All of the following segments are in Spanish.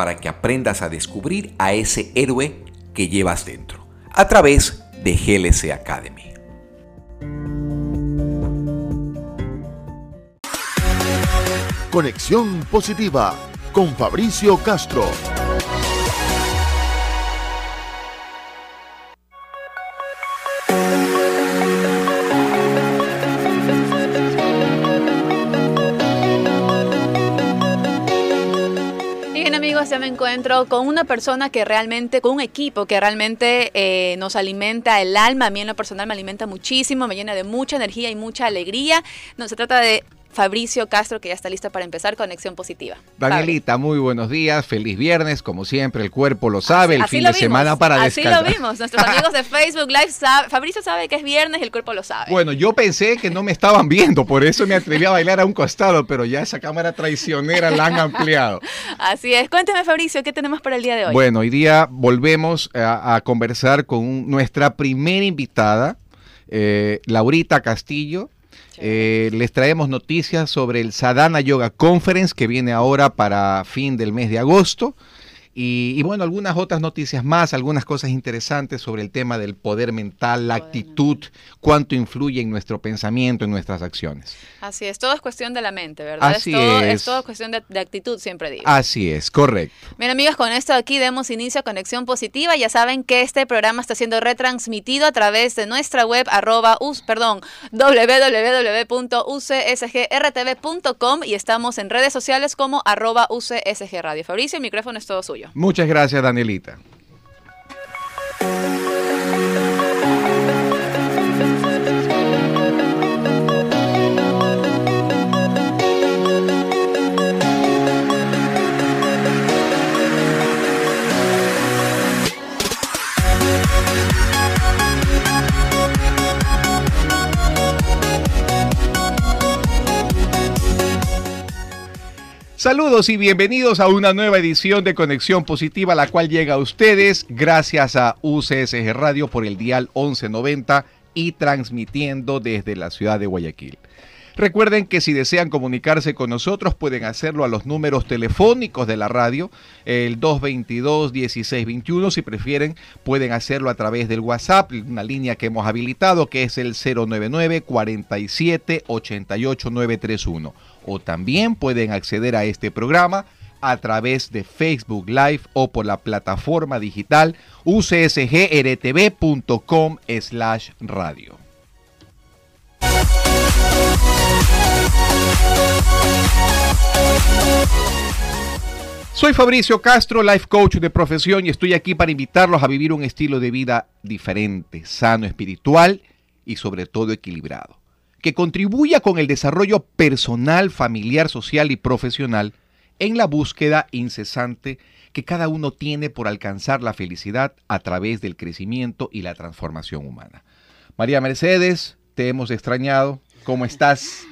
para que aprendas a descubrir a ese héroe que llevas dentro a través de GLC Academy. Conexión positiva con Fabricio Castro. Encuentro con una persona que realmente, con un equipo que realmente eh, nos alimenta el alma. A mí en lo personal me alimenta muchísimo, me llena de mucha energía y mucha alegría. No se trata de Fabricio Castro, que ya está listo para empezar Conexión Positiva. Danielita, muy buenos días, feliz viernes, como siempre, el cuerpo lo sabe, el fin de semana para descansar. Así lo vimos, nuestros amigos de Facebook Live, Fabricio sabe que es viernes y el cuerpo lo sabe. Bueno, yo pensé que no me estaban viendo, por eso me atreví a bailar a un costado, pero ya esa cámara traicionera la han ampliado. Así es, cuénteme Fabricio, ¿qué tenemos para el día de hoy? Bueno, hoy día volvemos a, conversar con nuestra primera invitada, eh, Laurita Castillo, eh, les traemos noticias sobre el Sadhana Yoga Conference que viene ahora para fin del mes de agosto. Y, bueno, algunas otras noticias más, algunas cosas interesantes sobre el tema del poder mental, la actitud, cuánto influye en nuestro pensamiento, en nuestras acciones. Así es, todo es cuestión de la mente, ¿verdad? Así es. Todo, es. todo cuestión de, actitud, siempre digo. Así es, correcto. Bien, amigos, con esto aquí demos inicio a Conexión Positiva. Ya saben que este programa está siendo retransmitido a través de nuestra web, arroba, us, perdón, www.ucsgrtv.com y estamos en redes sociales como arroba UCSG Radio. Fabricio, el micrófono es todo suyo. Muchas gracias, Danielita. Saludos y bienvenidos a una nueva edición de Conexión Positiva, la cual llega a ustedes gracias a UCSG Radio por el dial 1190 y transmitiendo desde la ciudad de Guayaquil. Recuerden que si desean comunicarse con nosotros pueden hacerlo a los números telefónicos de la radio, el 222-1621, si prefieren pueden hacerlo a través del WhatsApp, una línea que hemos habilitado que es el 099 47 88 931 o también pueden acceder a este programa a través de Facebook Live o por la plataforma digital ucsgrtv.com slash radio. Soy Fabricio Castro, life coach de profesión y estoy aquí para invitarlos a vivir un estilo de vida diferente, sano, espiritual y sobre todo equilibrado que contribuya con el desarrollo personal, familiar, social y profesional en la búsqueda incesante que cada uno tiene por alcanzar la felicidad a través del crecimiento y la transformación humana. María Mercedes, te hemos extrañado. ¿Cómo estás?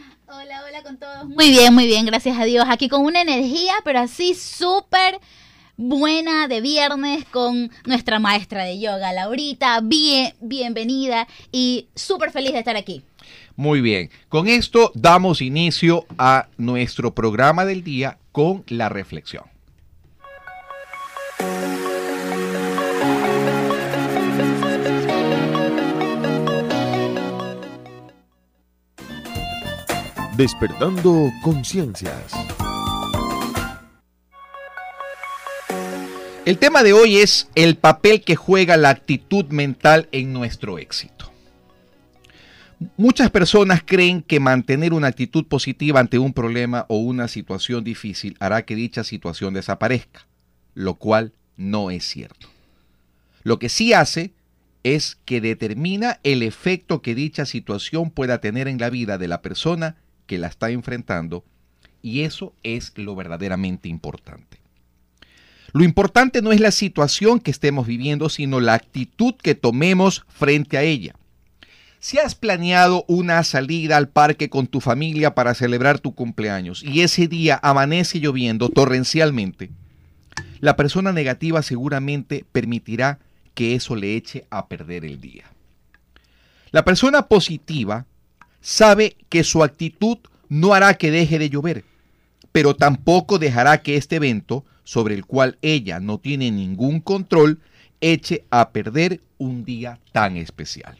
Con todos. Muy bien, muy bien, gracias a Dios. Aquí con una energía, pero así súper buena de viernes con nuestra maestra de yoga, Laurita. Bien, bienvenida y súper feliz de estar aquí. Muy bien, con esto damos inicio a nuestro programa del día con la reflexión. Despertando conciencias. El tema de hoy es el papel que juega la actitud mental en nuestro éxito. Muchas personas creen que mantener una actitud positiva ante un problema o una situación difícil hará que dicha situación desaparezca, lo cual no es cierto. Lo que sí hace es que determina el efecto que dicha situación pueda tener en la vida de la persona que la está enfrentando y eso es lo verdaderamente importante. Lo importante no es la situación que estemos viviendo, sino la actitud que tomemos frente a ella. Si has planeado una salida al parque con tu familia para celebrar tu cumpleaños y ese día amanece lloviendo torrencialmente, la persona negativa seguramente permitirá que eso le eche a perder el día. La persona positiva sabe que su actitud no hará que deje de llover, pero tampoco dejará que este evento, sobre el cual ella no tiene ningún control, eche a perder un día tan especial.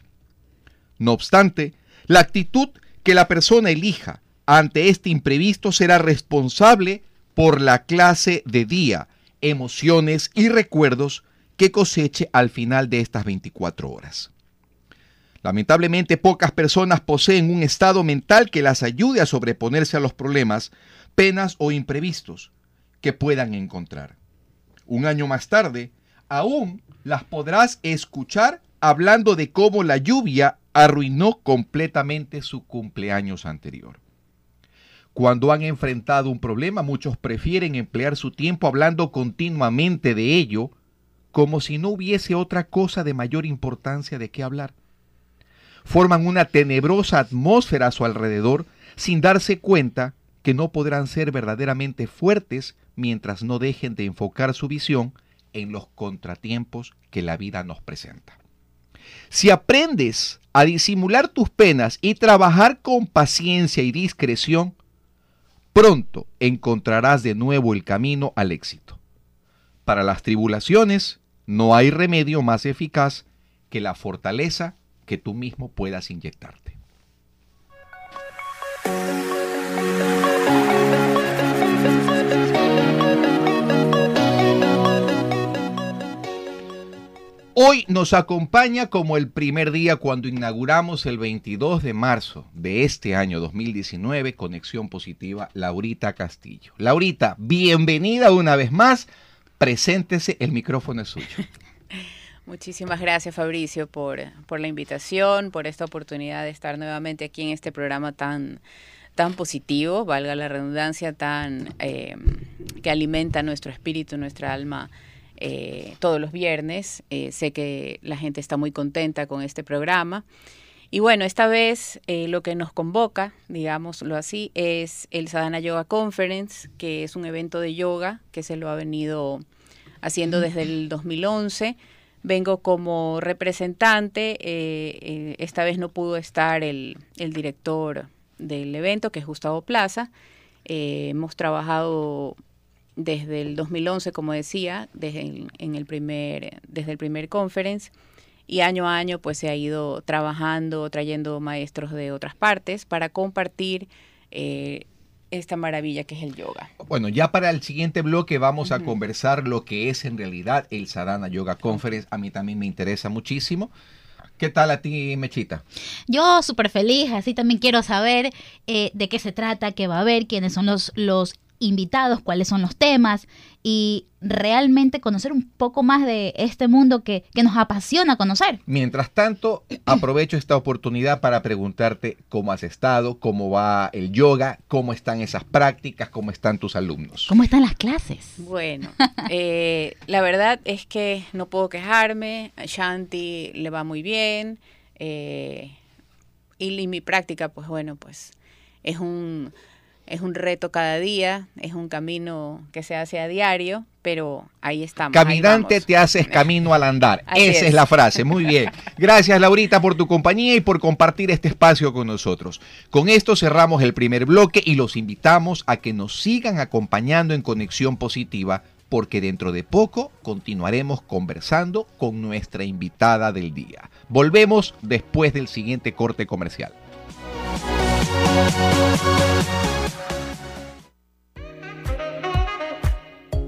No obstante, la actitud que la persona elija ante este imprevisto será responsable por la clase de día, emociones y recuerdos que coseche al final de estas 24 horas. Lamentablemente pocas personas poseen un estado mental que las ayude a sobreponerse a los problemas, penas o imprevistos que puedan encontrar. Un año más tarde, aún las podrás escuchar hablando de cómo la lluvia arruinó completamente su cumpleaños anterior. Cuando han enfrentado un problema, muchos prefieren emplear su tiempo hablando continuamente de ello, como si no hubiese otra cosa de mayor importancia de qué hablar forman una tenebrosa atmósfera a su alrededor sin darse cuenta que no podrán ser verdaderamente fuertes mientras no dejen de enfocar su visión en los contratiempos que la vida nos presenta. Si aprendes a disimular tus penas y trabajar con paciencia y discreción, pronto encontrarás de nuevo el camino al éxito. Para las tribulaciones no hay remedio más eficaz que la fortaleza que tú mismo puedas inyectarte. Hoy nos acompaña como el primer día cuando inauguramos el 22 de marzo de este año 2019 Conexión Positiva, Laurita Castillo. Laurita, bienvenida una vez más. Preséntese, el micrófono es suyo. Muchísimas gracias Fabricio por, por la invitación, por esta oportunidad de estar nuevamente aquí en este programa tan, tan positivo, valga la redundancia, tan eh, que alimenta nuestro espíritu, nuestra alma eh, todos los viernes. Eh, sé que la gente está muy contenta con este programa. Y bueno, esta vez lo que nos convoca, digámoslo así, es el Sadhana Yoga Conference, que es un evento de yoga que se lo ha venido haciendo desde el 2011 vengo como representante. Eh, eh, esta vez no pudo estar el, director del evento, que es Gustavo Plaza. Eh, hemos trabajado desde el 2011, como decía, desde el, en el primer, desde el primer conference y año a año pues se ha ido trabajando, trayendo maestros de otras partes para compartir esta maravilla que es el yoga. Bueno, ya para el siguiente bloque vamos a conversar lo que es en realidad el Sadhana Yoga Conference. A mí también me interesa muchísimo. ¿Qué tal a ti, Mechita? Yo súper feliz, así también quiero saber eh, de qué se trata, qué va a haber, quiénes son los, los invitados, cuáles son los temas y realmente conocer un poco más de este mundo que, nos apasiona conocer. Mientras tanto, aprovecho esta oportunidad para preguntarte cómo has estado, cómo va el yoga, cómo están esas prácticas, cómo están tus alumnos. ¿Cómo están las clases? Bueno, eh, la verdad es que no puedo quejarme, a Shanti le va muy bien eh, y mi práctica, pues bueno, pues es un es un reto cada día, es un camino que se hace a diario, pero ahí estamos. Caminante ahí te haces camino al andar. Así Esa es. es. la frase. Muy bien. Gracias, Laurita, por tu compañía y por compartir este espacio con nosotros. Con esto cerramos el primer bloque y los invitamos a que nos sigan acompañando en Conexión Positiva, porque dentro de poco continuaremos conversando con nuestra invitada del día. Volvemos después del siguiente corte comercial.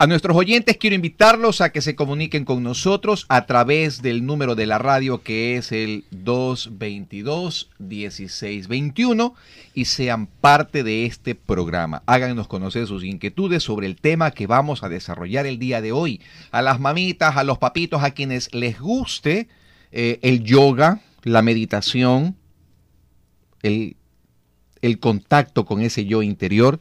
A nuestros oyentes quiero invitarlos a que se comuniquen con nosotros a través del número de la radio que es el 222-1621 y sean parte de este programa. Háganos conocer sus inquietudes sobre el tema que vamos a desarrollar el día de hoy. A las mamitas, a los papitos, a quienes les guste eh, el yoga, la meditación, el, el contacto con ese yo interior.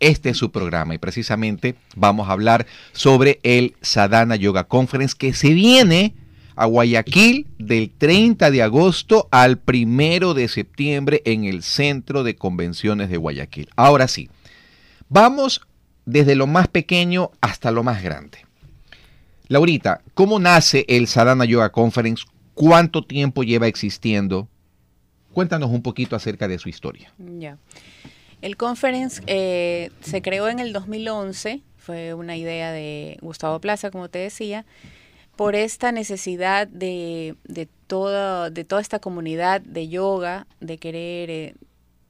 Este es su programa y precisamente vamos a hablar sobre el Sadhana Yoga Conference que se viene a Guayaquil del 30 de agosto al 1 de septiembre en el Centro de Convenciones de Guayaquil. Ahora sí, vamos desde lo más pequeño hasta lo más grande. Laurita, ¿cómo nace el Sadhana Yoga Conference? ¿Cuánto tiempo lleva existiendo? Cuéntanos un poquito acerca de su historia. Ya. El conference eh, se creó en el 2011, fue una idea de Gustavo Plaza, como te decía, por esta necesidad de, de, toda, de toda esta comunidad de yoga, de querer eh,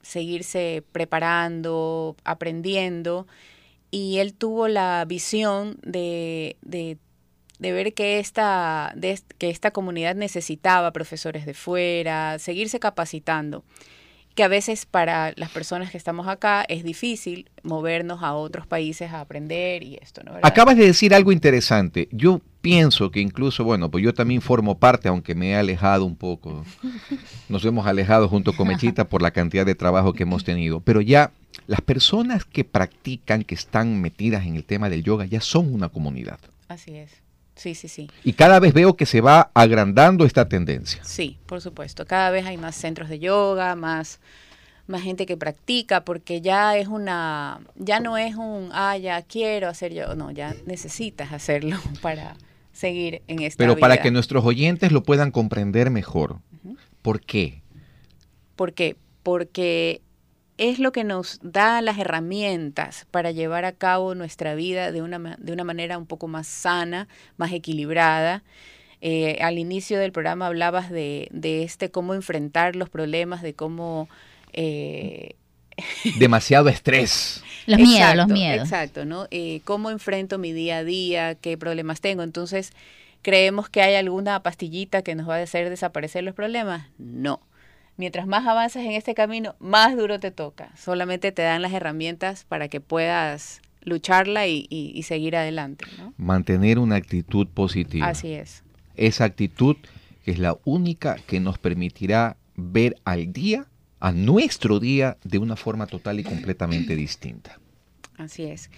seguirse preparando, aprendiendo, y él tuvo la visión de, de de ver que esta, de, que esta comunidad necesitaba profesores de fuera, seguirse capacitando que a veces para las personas que estamos acá es difícil movernos a otros países a aprender y esto, ¿no? ¿verdad? Acabas de decir algo interesante. Yo pienso que incluso, bueno, pues yo también formo parte, aunque me he alejado un poco. Nos hemos alejado junto con Mechita por la cantidad de trabajo que hemos tenido. Pero ya las personas que practican, que están metidas en el tema del yoga, ya son una comunidad. Así es. Sí, sí, sí. Y cada vez veo que se va agrandando esta tendencia. Sí, por supuesto. Cada vez hay más centros de yoga, más, más gente que practica, porque ya es una, ya no es un, ah, ya quiero hacer yo, no, ya necesitas hacerlo para seguir en esta Pero para que nuestros oyentes lo puedan comprender mejor, ¿por qué? ¿Por qué? Porque es lo que nos da las herramientas para llevar a cabo nuestra vida de una, de una manera un poco más sana, más equilibrada. Eh, al inicio del programa hablabas de, de, este cómo enfrentar los problemas, de cómo... Eh, Demasiado estrés. Los exacto, miedos, los miedos. Exacto, ¿no? Eh, ¿Cómo enfrento mi día a día? ¿Qué problemas tengo? Entonces, ¿creemos que hay alguna pastillita que nos va a hacer desaparecer los problemas? No mientras más avanzas en este camino, más duro te toca. Solamente te dan las herramientas para que puedas lucharla y, y, y seguir adelante. ¿no? Mantener una actitud positiva. Así es. Esa actitud que es la única que nos permitirá ver al día, a nuestro día, de una forma total y completamente distinta. Así es.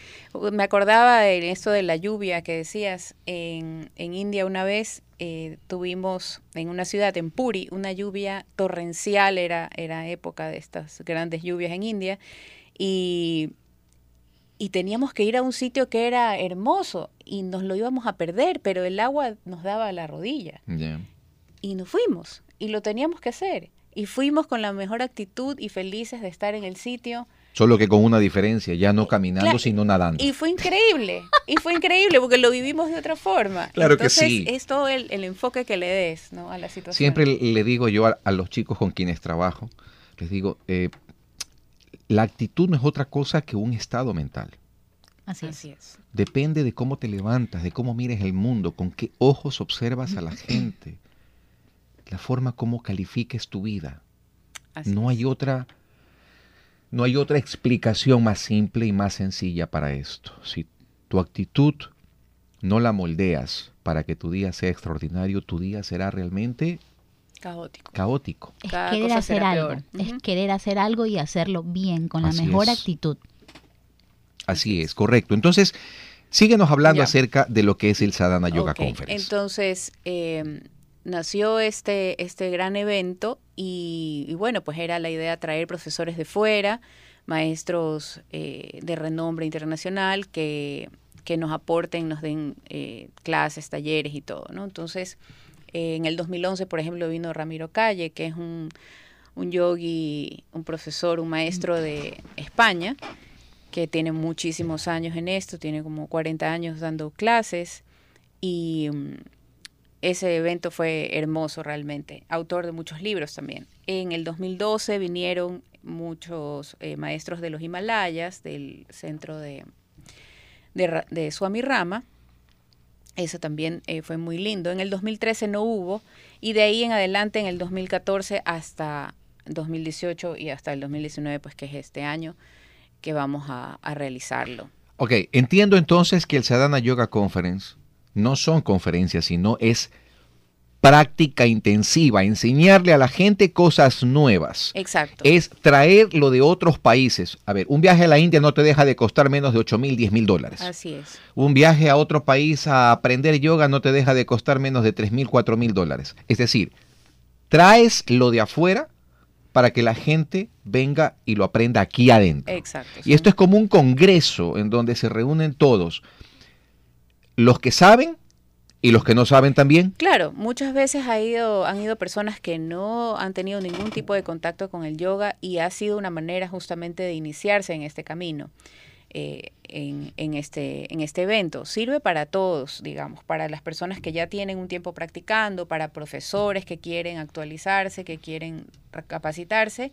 Me acordaba de esto de la lluvia que decías. En, en India una vez eh, tuvimos en una ciudad, en Puri, una lluvia torrencial, era, era época de estas grandes lluvias en India, y, y teníamos que ir a un sitio que era hermoso y nos lo íbamos a perder, pero el agua nos daba a la rodilla. Yeah. Y nos fuimos, y lo teníamos que hacer. Y fuimos con la mejor actitud y felices de estar en el sitio. Solo que con una diferencia, ya no caminando, Claro, sino nadando. Y fue increíble, y fue increíble porque lo vivimos de otra forma. Claro que Entonces, sí. es todo el, el enfoque que le des ¿no? a la situación. Siempre le digo yo a, a los chicos con quienes trabajo, les digo, eh, la actitud no es otra cosa que un estado mental. Así es. Así es. Depende de cómo te levantas, de cómo mires el mundo, con qué ojos observas a la gente. la forma como califiques tu vida. Así no hay otra no hay otra explicación más simple y más sencilla para esto. Si tu actitud no la moldeas para que tu día sea extraordinario, tu día será realmente Caótico. caótico. Es Cada querer hacer algo. peor. Es querer hacer algo y hacerlo bien, con la Así mejor es. actitud. Así es, correcto. Entonces, síguenos hablando Ya. acerca de lo que es el Sadhana Yoga Conference. Entonces, eh, nació este, este gran evento y, bueno, pues era la idea traer profesores de fuera, maestros eh, de renombre internacional que, que nos aporten, nos den eh, clases, talleres y todo, ¿no? Entonces, eh, en el 2011, por ejemplo, vino Ramiro Calle, que es un, un yogi, un profesor, un maestro de España, que tiene muchísimos años en esto, tiene como 40 años dando clases y mm, ese evento fue hermoso realmente, autor de muchos libros también. En el 2012 vinieron muchos eh, maestros de los Himalayas, del centro de, de, de Swami Rama. Eso también eh, fue muy lindo. En el 2013 no hubo y de ahí en adelante, en el 2014 hasta 2018 y hasta el 2019, pues que es este año, que vamos a, a realizarlo. Ok, entiendo entonces que el Sadhana Yoga Conference no son conferencias, sino es práctica intensiva, enseñarle a la gente cosas nuevas. Exacto. Es traer lo de otros países. A ver, un viaje a la India no te deja de costar menos de 8 mil, 10 mil dólares. Así es. Un viaje a otro país a aprender yoga no te deja de costar menos de 3 mil, 4 mil dólares. Es decir, traes lo de afuera para que la gente venga y lo aprenda aquí adentro. Exacto. Y esto es como un congreso en donde se reúnen todos, los que saben y los que no saben también. Claro, muchas veces ha ido, han ido personas que no han tenido ningún tipo de contacto con el yoga y ha sido una manera justamente de iniciarse en este camino, eh, en, en este, en este evento. Sirve para todos, digamos, para las personas que ya tienen un tiempo practicando, para profesores que quieren actualizarse, que quieren capacitarse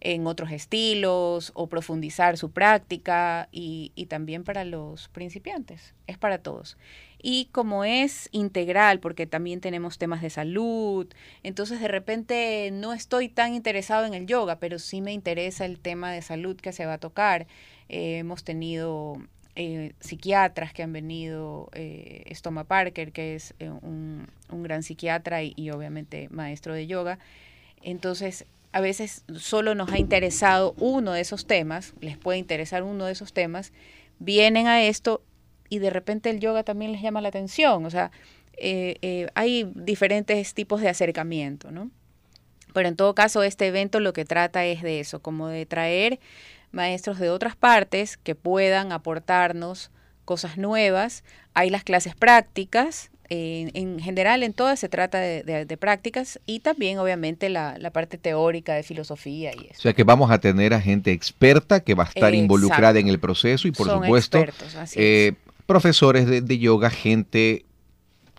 en otros estilos o profundizar su práctica y, y también para los principiantes, es para todos. Y como es integral, porque también tenemos temas de salud, entonces de repente no estoy tan interesado en el yoga, pero sí me interesa el tema de salud que se va a tocar. Eh, hemos tenido eh, psiquiatras que han venido, eh, Stoma Parker, que es eh, un, un, gran psiquiatra y, y obviamente maestro de yoga. Entonces, a veces solo nos ha interesado uno de esos temas, les puede interesar uno de esos temas, vienen a esto y de repente el yoga también les llama la atención. O sea, eh, eh, hay diferentes tipos de acercamiento, ¿no? Pero en todo caso, este evento lo que trata es de eso, como de traer maestros de otras partes que puedan aportarnos cosas nuevas. Hay las clases prácticas, en, en, general en todas se trata de, de, de prácticas y también obviamente la, la, parte teórica de filosofía y eso. O sea que vamos a tener a gente experta que va a estar Exacto. involucrada en el proceso y por Son supuesto expertos, eh, profesores de, de, yoga, gente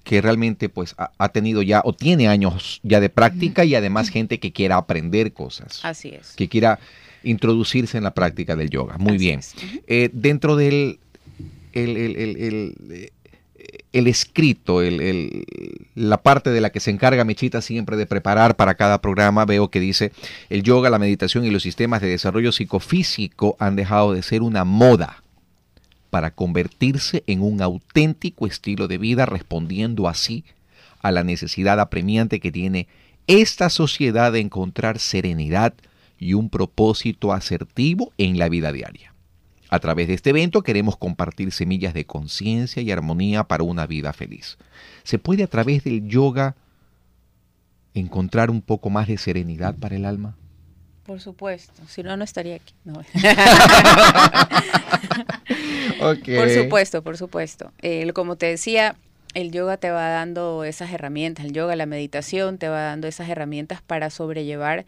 que realmente pues ha, tenido ya o tiene años ya de práctica y además gente que quiera aprender cosas. Así es. Que quiera introducirse en la práctica del yoga. Muy Así bien. Eh, dentro del el, el, el, el escrito, el, la parte de la que se encarga Mechita siempre de preparar para cada programa, veo que dice, el yoga, la meditación y los sistemas de desarrollo psicofísico han dejado de ser una moda para convertirse en un auténtico estilo de vida, respondiendo así a la necesidad apremiante que tiene esta sociedad de encontrar serenidad y un propósito asertivo en la vida diaria. A través de este evento queremos compartir semillas de conciencia y armonía para una vida feliz. ¿Se puede a través del yoga encontrar un poco más de serenidad para el alma? Por supuesto, si no, no estaría aquí. No. okay. Por supuesto, por supuesto. Eh, como te decía, el yoga te va dando esas herramientas, el yoga, la meditación te va dando esas herramientas para sobrellevar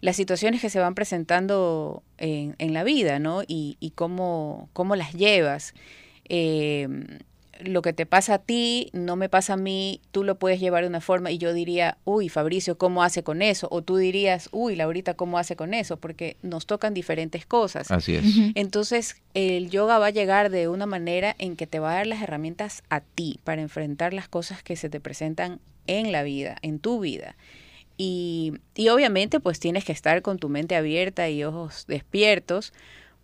las situaciones que se van presentando en, en la vida, ¿no? Y, y cómo, cómo, las llevas. Eh, lo que te pasa a ti no me pasa a mí, tú lo puedes llevar de una forma y yo diría, uy, Fabricio, ¿cómo hace con eso? O tú dirías, uy, Laurita, ¿cómo hace con eso? Porque nos tocan diferentes cosas. Así es. Entonces, el yoga va a llegar de una manera en que te va a dar las herramientas a ti para enfrentar las cosas que se te presentan en la vida, en tu vida. Y, y obviamente pues tienes que estar con tu mente abierta y ojos despiertos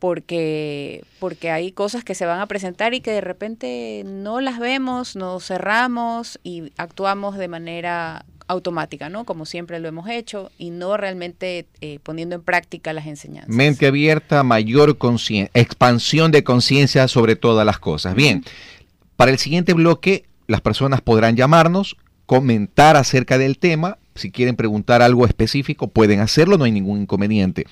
porque, porque hay cosas que se van a presentar y que de repente no las vemos, nos cerramos y actuamos de manera automática, ¿no? Como siempre lo hemos hecho y no realmente eh, poniendo en práctica las enseñanzas. Mente abierta, mayor expansión de conciencia sobre todas las cosas. Bien, para el siguiente bloque las personas podrán llamarnos, comentar acerca del tema. Si quieren preguntar algo específico, pueden hacerlo, no hay ningún inconveniente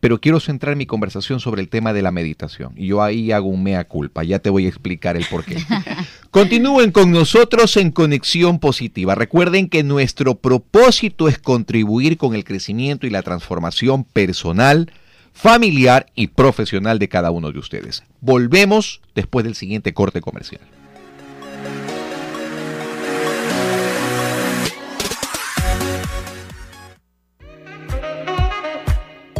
pero quiero centrar mi conversación sobre el tema de la meditación. Y yo ahí hago un mea culpa, ya te voy a explicar el por qué. Continúen con nosotros en Conexión Positiva. Recuerden que nuestro propósito es contribuir con el crecimiento y la transformación personal, familiar y profesional de cada uno de ustedes. Volvemos después del siguiente corte comercial.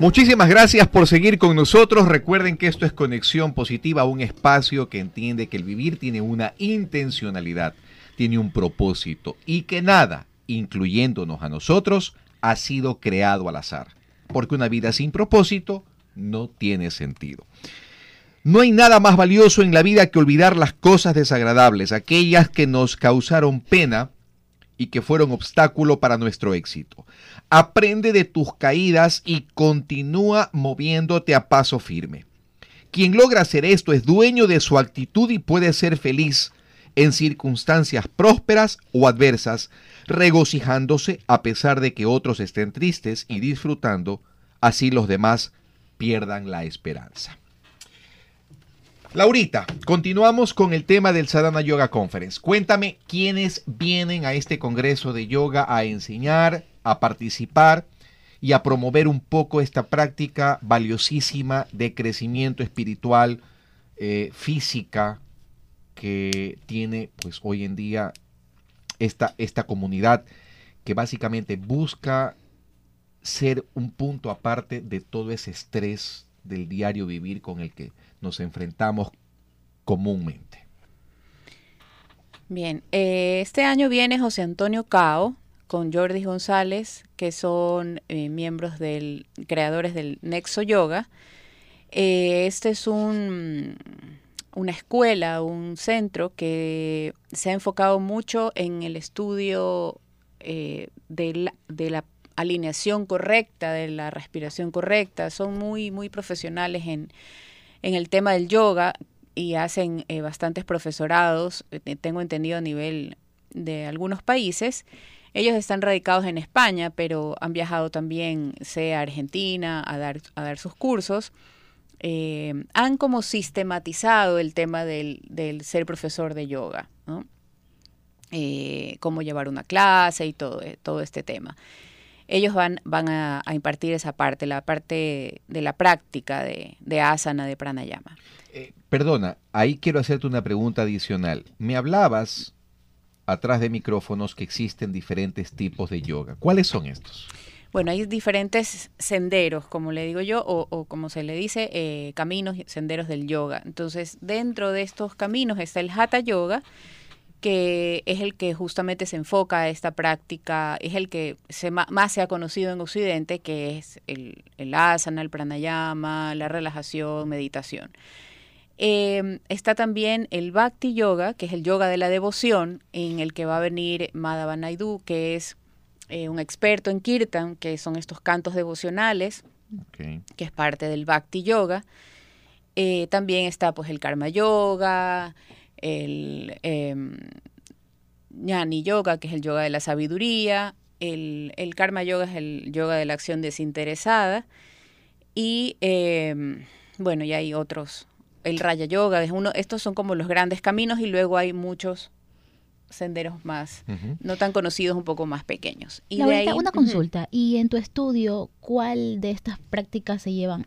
Muchísimas gracias por seguir con nosotros. Recuerden que esto es Conexión Positiva, un espacio que entiende que el vivir tiene una intencionalidad, tiene un propósito y que nada, incluyéndonos a nosotros, ha sido creado al azar. Porque una vida sin propósito no tiene sentido. No hay nada más valioso en la vida que olvidar las cosas desagradables, aquellas que nos causaron pena y que fueron obstáculo para nuestro éxito. Aprende de tus caídas y continúa moviéndote a paso firme. Quien logra hacer esto es dueño de su actitud y puede ser feliz en circunstancias prósperas o adversas, regocijándose a pesar de que otros estén tristes y disfrutando, así los demás pierdan la esperanza. Laurita, continuamos con el tema del Sadhana Yoga Conference. Cuéntame quiénes vienen a este congreso de yoga a enseñar, a participar y a promover un poco esta práctica valiosísima de crecimiento espiritual, eh, física, que tiene pues hoy en día esta, esta comunidad que básicamente busca ser un punto aparte de todo ese estrés del diario vivir con el que nos enfrentamos comúnmente. Bien, eh, este año viene José Antonio Cao, con Jordi González, que son eh, miembros del, creadores del Nexo Yoga. Eh, este es un, una escuela, un centro que se ha enfocado mucho en el estudio eh, de, la, de, la, alineación correcta, de la respiración correcta. Son muy, muy profesionales en, en el tema del yoga y hacen bastantes profesorados, tengo entendido a nivel de algunos países. Ellos están radicados en España, pero han viajado también, sea a Argentina, a dar, a dar sus cursos. Eh, han como sistematizado el tema del, ser profesor de yoga, ¿no? Eh, cómo llevar una clase y todo, eh, todo este tema. Ellos van, van a, impartir esa parte, la parte de la práctica de, de asana, de pranayama. perdona, ahí quiero hacerte una pregunta adicional. Me hablabas atrás de micrófonos que existen diferentes tipos de yoga. ¿Cuáles son estos? Bueno, hay diferentes senderos, como le digo yo, o, como se le dice, eh, caminos, senderos del yoga. Entonces, dentro de estos caminos está el Hatha Yoga, que es el que justamente se enfoca a esta práctica, es el que se, más se ha conocido en Occidente, que es el, el asana, el pranayama, la relajación, meditación. Eh, está también el Bhakti Yoga, que es el yoga de la devoción, en el que va a venir Madhava Naidu, que es eh, un experto en Kirtan, que son estos cantos devocionales, que es parte del Bhakti Yoga. Eh, también está pues el Karma Yoga, el em, Jnani Yoga, que es el yoga de la sabiduría, el, el, Karma Yoga es el yoga de la acción desinteresada, y em, bueno, y hay otros el Raya Yoga, es uno, estos son como los grandes caminos y luego hay muchos senderos más, no tan conocidos, un poco más pequeños. Y de ahí- una consulta. ¿Y en tu estudio cuál de estas prácticas se llevan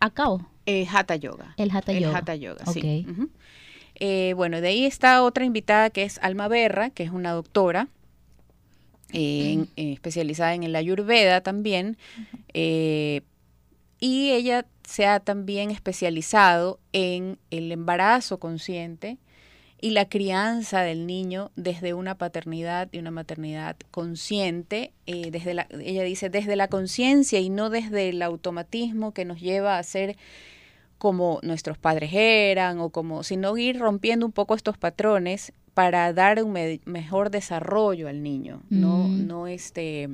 a cabo? Eh, Hatha Yoga. El Hatha El Yoga. Hatha Yoga, sí. Ok. Ujú. Eh, bueno, de ahí está otra invitada que es Alma Berra, que es una doctora eh, en- eh, especializada en el Ayurveda también. eh, y ella se ha también especializado en el embarazo consciente y la crianza del niño desde una paternidad y una maternidad consciente, eh, desde la, ella dice desde la conciencia y no desde el automatismo que nos lleva a ser como nuestros padres eran o como, sino ir rompiendo un poco estos patrones para dar un me- mejor desarrollo al niño, no, Mm. no este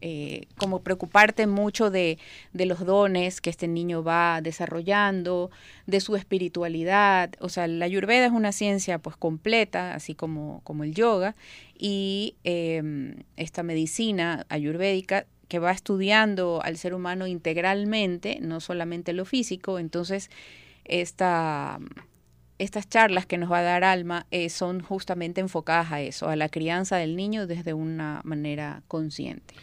eh, como preocuparte mucho de, de los dones que este niño va desarrollando, de su espiritualidad. O sea, la ayurveda es una ciencia pues completa, así como, como el yoga, y eh, esta medicina ayurvédica que va estudiando al ser humano integralmente, no solamente lo físico, entonces esta, estas charlas que nos va a dar Alma eh, son justamente enfocadas a eso, a la crianza del niño desde una manera consciente.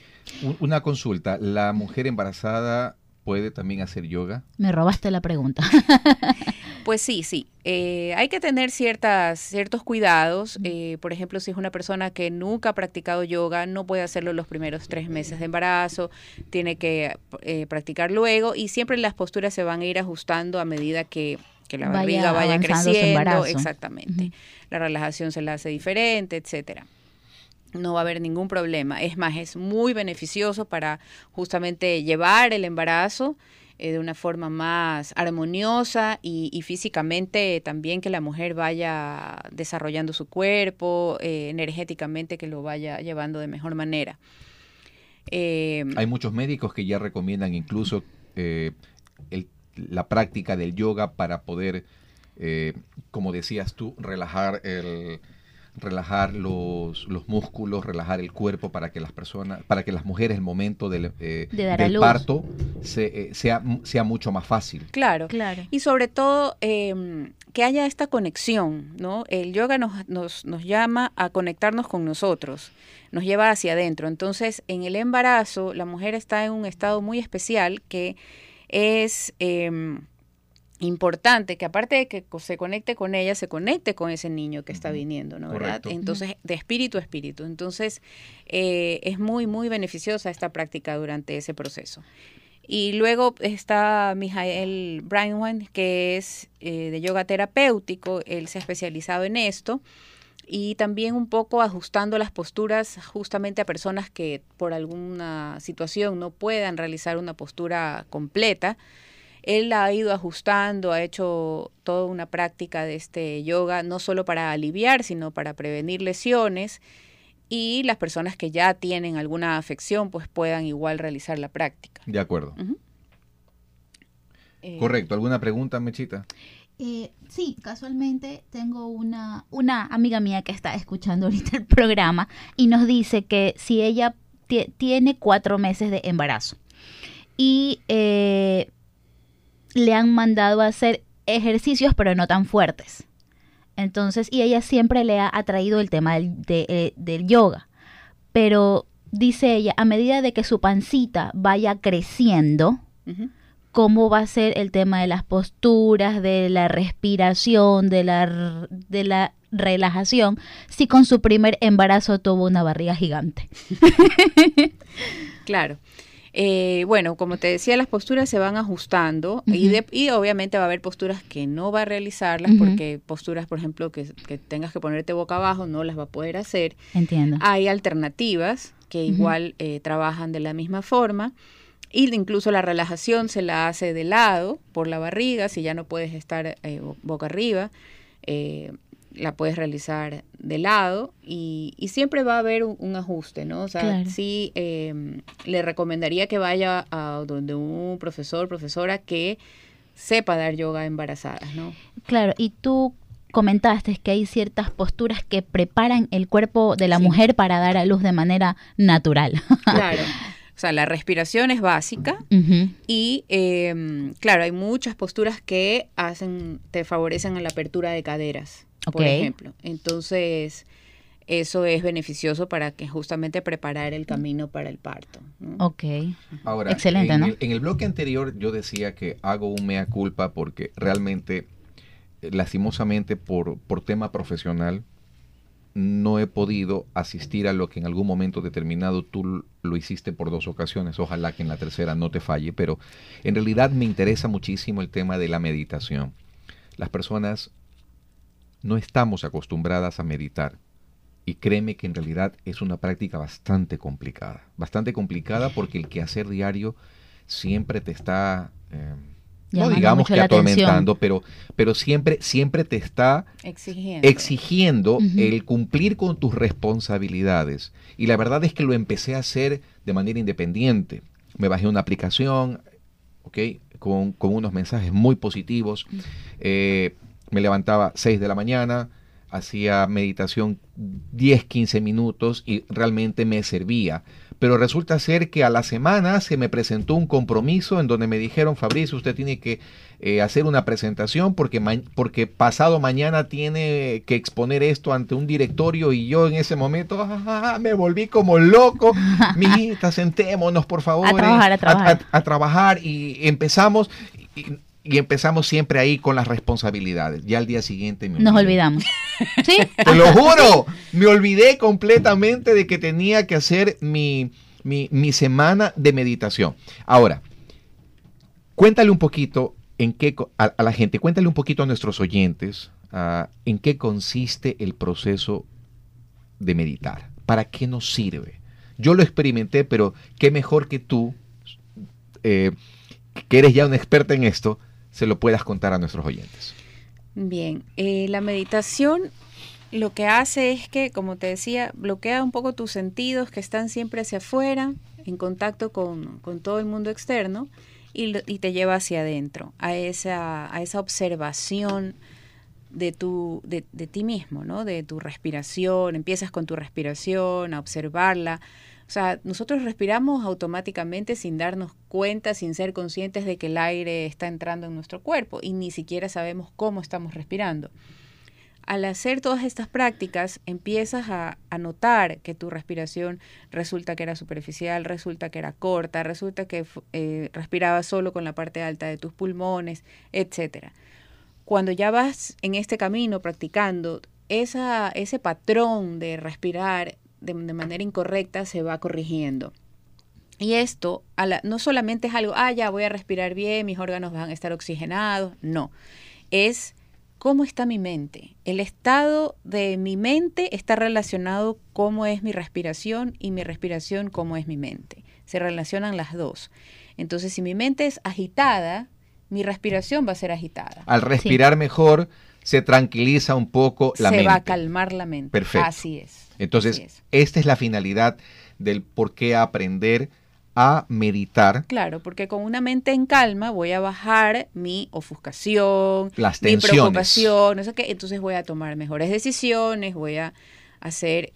Un- Una consulta, ¿la mujer embarazada puede también hacer yoga? Me robaste la pregunta. Pues sí, sí. Eh, hay que tener ciertas, ciertos cuidados. Eh, por ejemplo, si es una persona que nunca ha practicado yoga, no puede hacerlo los primeros tres meses de embarazo, tiene que eh, practicar luego y siempre las posturas se van a ir ajustando a medida que, que la barriga vaya creciendo. Exactamente. La relajación se la hace diferente, etcétera. No va a haber ningún problema. Es más, es muy beneficioso para justamente llevar el embarazo eh, de una forma más armoniosa y, físicamente también que la mujer vaya desarrollando su cuerpo, eh, energéticamente que lo vaya llevando de mejor manera. Eh, Hay muchos médicos que ya recomiendan incluso la práctica del yoga para poder, como decías tú, relajar el relajar los, los músculos, relajar el cuerpo para que las personas, para que las mujeres el momento del, eh, De dar a del luz. parto se, eh, sea, sea mucho más fácil. claro. claro. Y sobre todo eh, que haya esta conexión, ¿no? El yoga nos, nos, nos llama a conectarnos con nosotros, nos lleva hacia adentro. Entonces, en el embarazo, la mujer está en un estado muy especial que es eh, importante que aparte de que se conecte con ella, se conecte con ese niño que está viniendo, ¿no? ¿verdad? Correcto. Entonces, de espíritu a espíritu. Entonces, eh, es muy, muy beneficiosa esta práctica durante ese proceso. Y luego está Mijael Brainwan, que es eh, de yoga terapéutico, él se ha especializado en esto y también un poco ajustando las posturas justamente a personas que por alguna situación no puedan realizar una postura completa. Él la ha ido ajustando, ha hecho toda una práctica de este yoga, no solo para aliviar, sino para prevenir lesiones y las personas que ya tienen alguna afección pues puedan igual realizar la práctica. De acuerdo. Eh, Correcto. ¿Alguna pregunta, Mechita? Eh, sí, casualmente tengo una, una amiga mía que está escuchando ahorita el programa y nos dice que si ella tie- tiene cuatro meses de embarazo y eh, le han mandado a hacer ejercicios pero no tan fuertes. Entonces, y ella siempre le ha atraído el tema del, de- eh, del yoga. Pero dice ella, a medida de que su pancita vaya creciendo, cómo va a ser el tema de las posturas, de la respiración, de la, de la relajación, si con su primer embarazo tuvo una barriga gigante. Claro. Eh, bueno, como te decía, las posturas se van ajustando y, de- y obviamente va a haber posturas que no va a realizarlas porque posturas, por ejemplo, que, que tengas que ponerte boca abajo no las va a poder hacer. Entiendo. Hay alternativas que igual eh, trabajan de la misma forma y incluso la relajación se la hace de lado por la barriga, si ya no puedes estar eh, bo- boca arriba, eh, la puedes realizar de lado y, y siempre va a haber un, un ajuste, ¿no? O sea, Claro. sí eh, le recomendaría que vaya a donde un profesor, profesora que sepa dar yoga a embarazadas, ¿no? Claro, y tú comentaste que hay ciertas posturas que preparan el cuerpo de la Sí. mujer para dar a luz de manera natural. Claro. O sea, la respiración es básica. Y eh, claro, hay muchas posturas que hacen, te favorecen a la apertura de caderas, por ejemplo. Entonces, eso es beneficioso para que justamente preparar el camino para el parto. ¿no? Ok. Ahora, Excelente, en, ¿no? el, en el bloque anterior yo decía que hago un mea culpa porque realmente, eh, lastimosamente, por, por tema profesional, no he podido asistir a lo que en algún momento determinado tú lo hiciste por dos ocasiones. Ojalá que en la tercera no te falle, pero en realidad me interesa muchísimo el tema de la meditación. Las personas no estamos acostumbradas a meditar. Y créeme que en realidad es una práctica bastante complicada. Bastante complicada porque el quehacer diario siempre te está, eh, no digamos que atormentando, pero, pero siempre, siempre te está Exigiendo. exigiendo el cumplir con tus responsabilidades. Y la verdad es que lo empecé a hacer de manera independiente. Me bajé una aplicación, ¿ok? Con, con unos mensajes muy positivos. Eh, me levantaba 6 de la mañana, hacía meditación 10, 15 minutos y realmente me servía. Pero resulta ser que a la semana se me presentó un compromiso en donde me dijeron, Fabricio, usted tiene que eh, hacer una presentación porque, porque pasado mañana tiene que exponer esto ante un directorio y yo en ese momento ah, me volví como loco. Mijita, sentémonos, por favor. A trabajar, a eh, a trabajar y empezamos y, y empezamos siempre ahí con las responsabilidades. Ya al día siguiente me Nos olvidamos. ¿Sí? Te lo juro, me olvidé completamente de que tenía que hacer mi, mi, mi semana de meditación. Ahora, cuéntale un poquito en qué a la gente, cuéntale un poquito a nuestros oyentes ah, en qué consiste el proceso de meditar. ¿Para qué nos sirve? Yo lo experimenté, pero qué mejor que tú, eh, que eres ya una experta en esto, se lo puedas contar a nuestros oyentes. Bien, eh, la meditación lo que hace es que, como te decía, bloquea un poco tus sentidos que están siempre hacia afuera, en contacto con, con todo el mundo externo, y, te lleva hacia adentro, a esa, a esa observación de, tu, de, de ti mismo, ¿no? De tu respiración, empiezas con tu respiración, a observarla. O sea, nosotros respiramos automáticamente sin darnos cuenta, sin ser conscientes de que el aire está entrando en nuestro cuerpo y ni siquiera sabemos cómo estamos respirando. Al hacer todas estas prácticas, empiezas a, a notar que tu respiración resulta que era superficial, resulta que era corta, resulta que eh, respirabas solo con la parte alta de tus pulmones, etcétera cuando ya vas en este camino practicando, esa, ese patrón de respirar de, de manera incorrecta se va corrigiendo. Y esto a la- no solamente es algo, ah, ya voy a respirar bien, mis órganos van a estar oxigenados, no, es cómo está mi mente. El estado de mi mente está relacionado cómo es mi respiración y mi respiración cómo es mi mente. Se relacionan las dos. Entonces, si mi mente es agitada, mi respiración va a ser agitada. Al respirar mejor, se tranquiliza un poco la se mente. va a calmar la mente. Perfecto. Así es. Entonces, es. esta es la finalidad del por qué aprender a meditar Claro, porque con una mente en calma voy a bajar mi ofuscación, las mi preocupación, no sé qué, entonces voy a tomar mejores decisiones, voy a hacer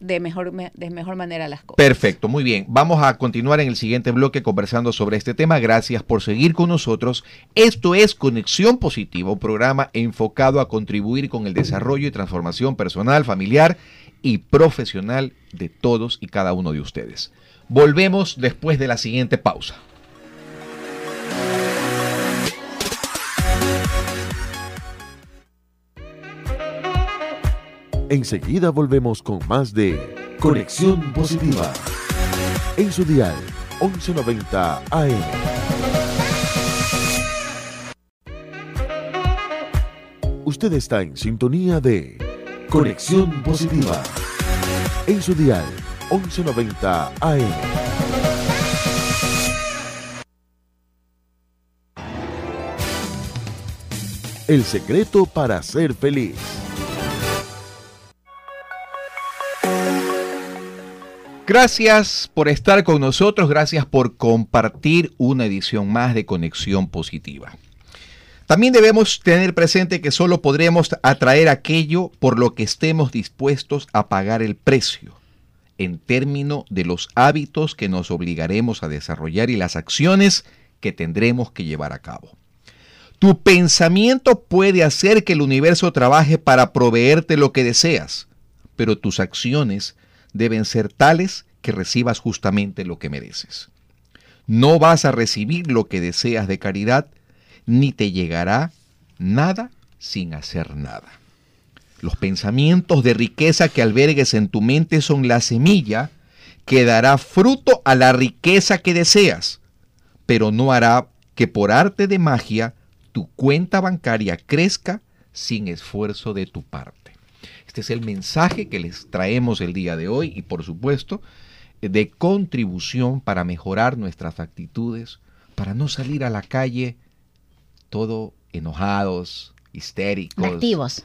de mejor, me- de mejor manera las cosas. Perfecto, muy bien. Vamos a continuar en el siguiente bloque conversando sobre este tema. Gracias por seguir con nosotros. Esto es Conexión Positiva, un programa enfocado a contribuir con el desarrollo y transformación personal, familiar y profesional de todos y cada uno de ustedes. Volvemos después de la siguiente pausa. Enseguida volvemos con más de Conexión Positiva. En su dial 1190 AM. Usted está en sintonía de Conexión Positiva. En su dial 1190 AM. El secreto para ser feliz. Gracias por estar con nosotros, gracias por compartir una edición más de Conexión Positiva. También debemos tener presente que solo podremos atraer aquello por lo que estemos dispuestos a pagar el precio, en términos de los hábitos que nos obligaremos a desarrollar y las acciones que tendremos que llevar a cabo. Tu pensamiento puede hacer que el universo trabaje para proveerte lo que deseas, pero tus acciones deben ser tales que recibas justamente lo que mereces. No vas a recibir lo que deseas de caridad, ni te llegará nada sin hacer nada. Los pensamientos de riqueza que albergues en tu mente son la semilla que dará fruto a la riqueza que deseas, pero no hará que por arte de magia tu cuenta bancaria crezca sin esfuerzo de tu parte. Este es el mensaje que les traemos el día de hoy y por supuesto de contribución para mejorar nuestras actitudes, para no salir a la calle todo enojados, histéricos. Activos.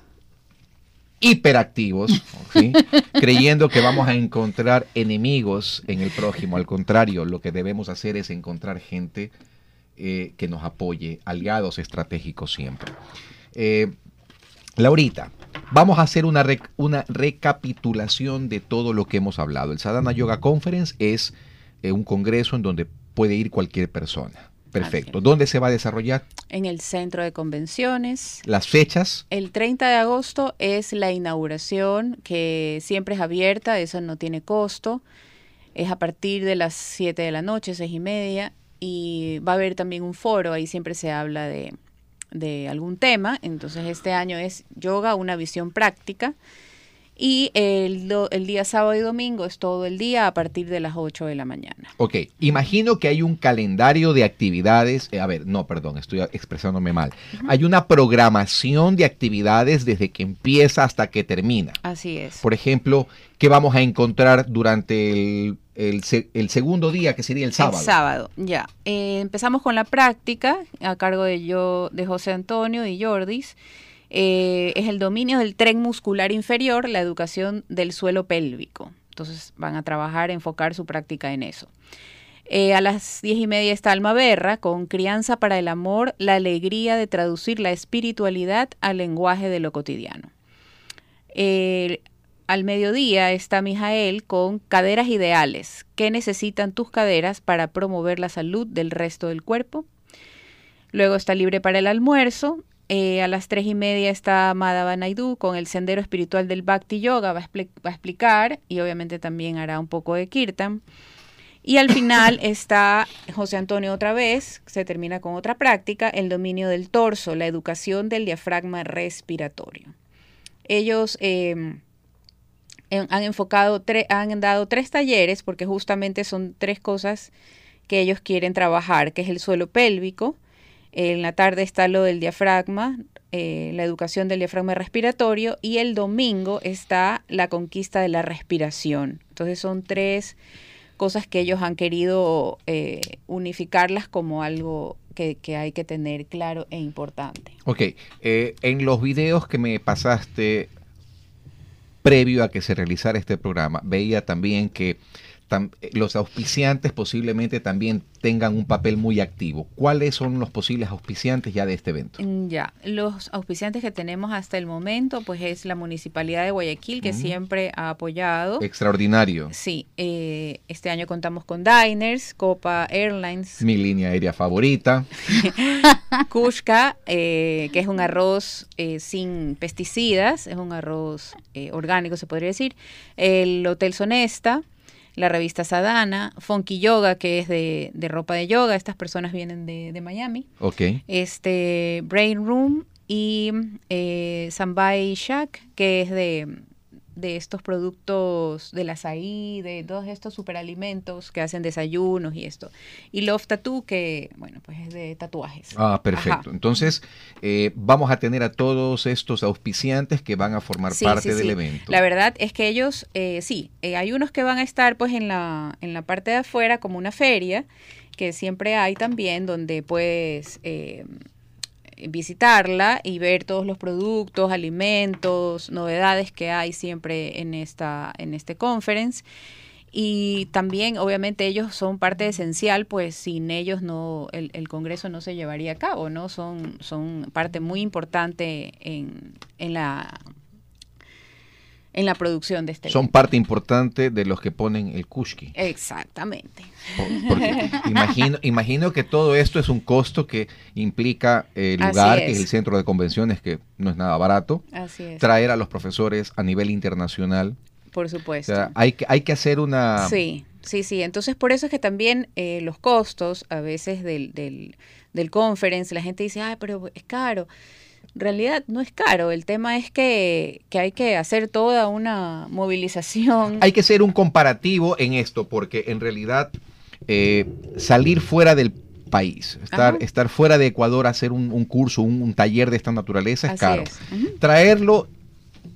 Hiperactivos, ¿sí? creyendo que vamos a encontrar enemigos en el prójimo. Al contrario, lo que debemos hacer es encontrar gente eh, que nos apoye, aliados estratégicos siempre. Eh, Laurita, vamos a hacer una, una recapitulación de todo lo que hemos hablado. El Sadhana Yoga Conference es eh, un congreso en donde puede ir cualquier persona. Perfecto. ¿Dónde se va a desarrollar? En el centro de convenciones. ¿Las fechas? El 30 de agosto es la inauguración, que siempre es abierta, eso no tiene costo. Es a partir de las 7 de la noche, 6 y media. Y va a haber también un foro, ahí siempre se habla de, de algún tema. Entonces este año es yoga, una visión práctica. Y el, el, día sábado y domingo es todo el día a partir de las 8 de la mañana. Ok, imagino que hay un calendario de actividades, eh, a ver, no, perdón, estoy expresándome mal. Hay una programación de actividades desde que empieza hasta que termina. Así es. Por ejemplo, ¿qué vamos a encontrar durante el, el, el segundo día, que sería el sábado? El sábado, ya. Eh, empezamos con la práctica a cargo de yo, de José Antonio y Jordis. Eh, es el dominio del tren muscular inferior, la educación del suelo pélvico. Entonces van a trabajar, enfocar su práctica en eso. Eh, a las diez y media está Alma Berra con Crianza para el Amor, la alegría de traducir la espiritualidad al lenguaje de lo cotidiano. Eh, al mediodía está Mijael con Caderas Ideales. ¿Qué necesitan tus caderas para promover la salud del resto del cuerpo? Luego está Libre para el Almuerzo, eh, a las tres y media está Madhava Naidu con el sendero espiritual del Bhakti Yoga, va a, va a, explicar y obviamente también hará un poco de kirtan. Y al final está José Antonio otra vez, se termina con otra práctica, el dominio del torso, la educación del diafragma respiratorio. Ellos eh, han enfocado, han dado tres talleres porque justamente son tres cosas que ellos quieren trabajar, que es el suelo pélvico, en la tarde está lo del diafragma, eh, la educación del diafragma respiratorio y el domingo está la conquista de la respiración. Entonces son tres cosas que ellos han querido eh, unificarlas como algo que, hay que tener claro e importante. Ok, eh, en los videos que me pasaste previo a que se realizara este programa, veía también que los auspiciantes posiblemente también tengan un papel muy activo. ¿Cuáles son los posibles auspiciantes ya de este evento? Mm, ya, los auspiciantes que tenemos hasta el momento, pues es la Municipalidad de Guayaquil, que mm. siempre ha apoyado. Extraordinario. Sí, eh, este año contamos con Diners, Copa Airlines. Mi línea aérea favorita. Kushka, eh, que es un arroz eh, sin pesticidas, es un arroz orgánico, se podría decir. El Hotel Sonesta la revista Sadana, Funky Yoga, que es de, de ropa de yoga, estas personas vienen de, de, Miami. Ok. Este, Brain Room y eh, Sambai Shack, que es de, de estos productos del azaí, de todos estos superalimentos que hacen desayunos y esto. Y Love Tattoo, que, bueno, pues es de tatuajes. Ah, perfecto. Ajá. Entonces, eh, vamos a tener a todos estos auspiciantes que van a formar sí, parte sí, del sí. evento. La verdad es que ellos, eh, sí, eh, hay unos que van a estar pues en la, en la parte de afuera como una feria, que siempre hay también, donde pues visitarla y ver todos los productos, alimentos, novedades que hay siempre en esta en este conference. Y también obviamente ellos son parte esencial pues sin ellos no el, el, congreso no se llevaría a cabo no son son parte muy importante en, en la en la producción de este Son evento. parte importante de los que ponen el kushki. Exactamente. Por- Porque imagino, imagino que todo esto es un costo que implica el Así lugar, que es. el centro de convenciones, que no es nada barato, Así es. traer a los profesores a nivel internacional. Por O supuesto. sea, hay que, hay que hacer una... Sí, sí, sí. Entonces, por eso es que también eh, los costos a veces del, del, del conference, la gente dice, ah, pero es caro. En realidad no es caro. El tema es que, que hay que hacer toda una movilización. Hay que hacer un comparativo en esto, porque en realidad eh, salir fuera del país, estar, Ajá. estar fuera de Ecuador, hacer un, un curso, un, un taller de esta naturaleza es Así caro. es. Traerlo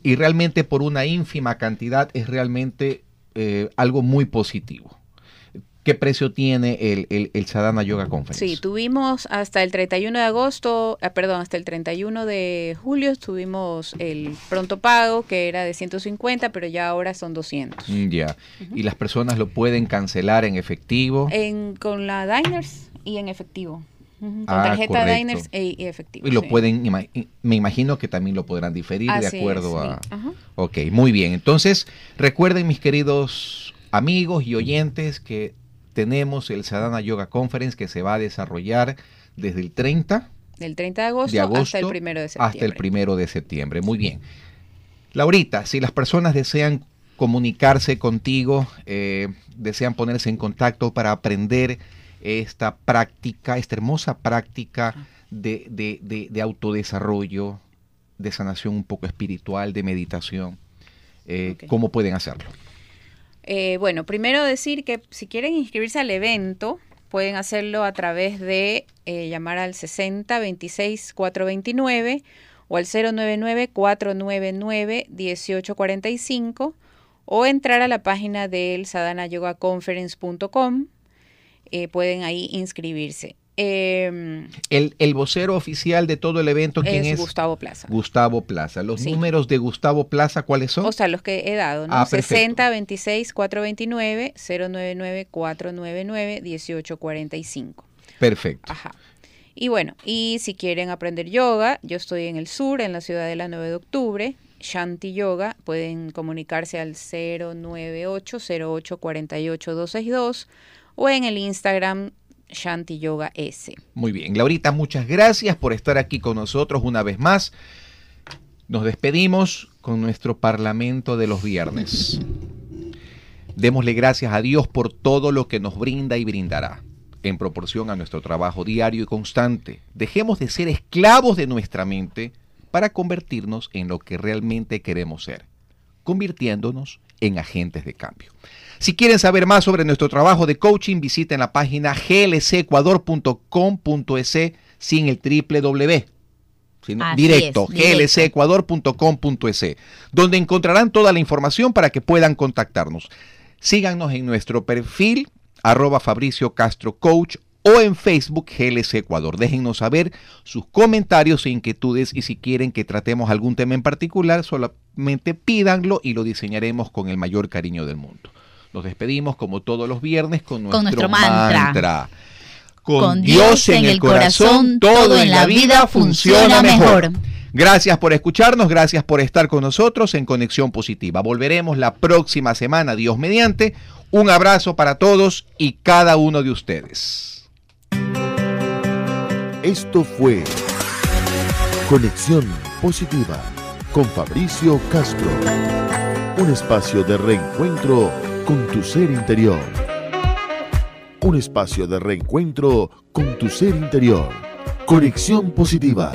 y realmente por una ínfima cantidad es realmente eh, algo muy positivo. ¿Qué precio tiene el, el, el Sadhana Yoga Conference? Sí, tuvimos hasta el 31 de agosto, ah, perdón, hasta el 31 de julio tuvimos el pronto pago que era de 150, pero ya ahora son 200. Mm, Ya. Y las personas lo pueden cancelar en efectivo. En, con la Diners y en efectivo. Con Ah, tarjeta correcto. Diners e- y efectivo. y lo sí. pueden, me imagino que también lo podrán diferir de acuerdo es, a... sí. Ajá. Ok, muy bien. Entonces, recuerden mis queridos amigos y oyentes que tenemos el Sadhana Yoga Conference que se va a desarrollar desde el 30 Del 30 de agosto, de agosto hasta el 1 de septiembre. hasta el primero de septiembre. Muy bien. Laurita, si las personas desean comunicarse contigo, eh, desean ponerse en contacto para aprender esta práctica, esta hermosa práctica de, de- de- de autodesarrollo, de sanación un poco espiritual, de meditación, eh. ¿cómo pueden hacerlo? Eh, bueno, primero decir que si quieren inscribirse al evento, pueden hacerlo a través de eh, llamar al 60 26 429 o al 099 499 1845 o entrar a la página del sadhanayogaconference.com. Eh, pueden ahí inscribirse. Eh, El, el vocero oficial de todo el evento, ¿quién es, es? Gustavo Plaza. Gustavo Plaza. ¿Los Sí. números de Gustavo Plaza cuáles son? O sea, los que he dado, ¿no? Ah, perfecto. 60 26 429 099 499 1845. Perfecto. Ajá. Y bueno, y si quieren aprender yoga, yo estoy en el sur, en la ciudad de la 9 de octubre, Shanti Yoga, pueden comunicarse al 098 08 48 262 o en el Instagram Shanti Yoga S. Muy bien, Laurita, muchas gracias por estar aquí con nosotros una vez más. Nos despedimos con nuestro Parlamento de los viernes. Démosle gracias a Dios por todo lo que nos brinda y brindará, en proporción a nuestro trabajo diario y constante. Dejemos de ser esclavos de nuestra mente para convertirnos en lo que realmente queremos ser, convirtiéndonos en agentes de cambio. Si quieren saber más sobre nuestro trabajo de coaching, visiten la página glcecuador.com.es sin el triple W. sino directo. glcecuador.com.es, donde encontrarán toda la información para que puedan contactarnos. Síganos en nuestro perfil, arroba Fabricio Castro Coach, o en Facebook GLC Ecuador. Déjennos saber sus comentarios e inquietudes y si quieren que tratemos algún tema en particular, solamente pídanlo y lo diseñaremos con el mayor cariño del mundo. Nos despedimos como todos los viernes con nuestro, nuestro mantra. Con, Dios en el corazón, todo en la vida funciona mejor. Gracias por escucharnos, gracias por estar con nosotros en Conexión Positiva. Volveremos la próxima semana, Dios mediante. Un abrazo para todos y cada uno de ustedes. Esto fue Conexión Positiva con Fabricio Castro. Un espacio de reencuentro con tu ser interior. Un espacio de reencuentro con tu ser interior. Conexión Positiva.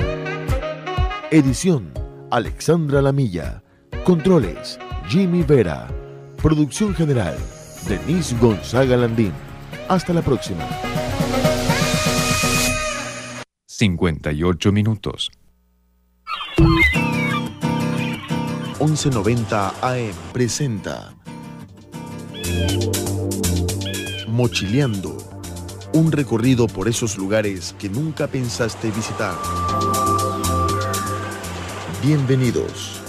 Edición Alexandra Lamilla. Controles Jimmy Vera. Producción general Denise Gonzaga Landín. Hasta la próxima. 58 minutos. 1190 AM presenta Mochileando, un recorrido por esos lugares que nunca pensaste visitar. Bienvenidos.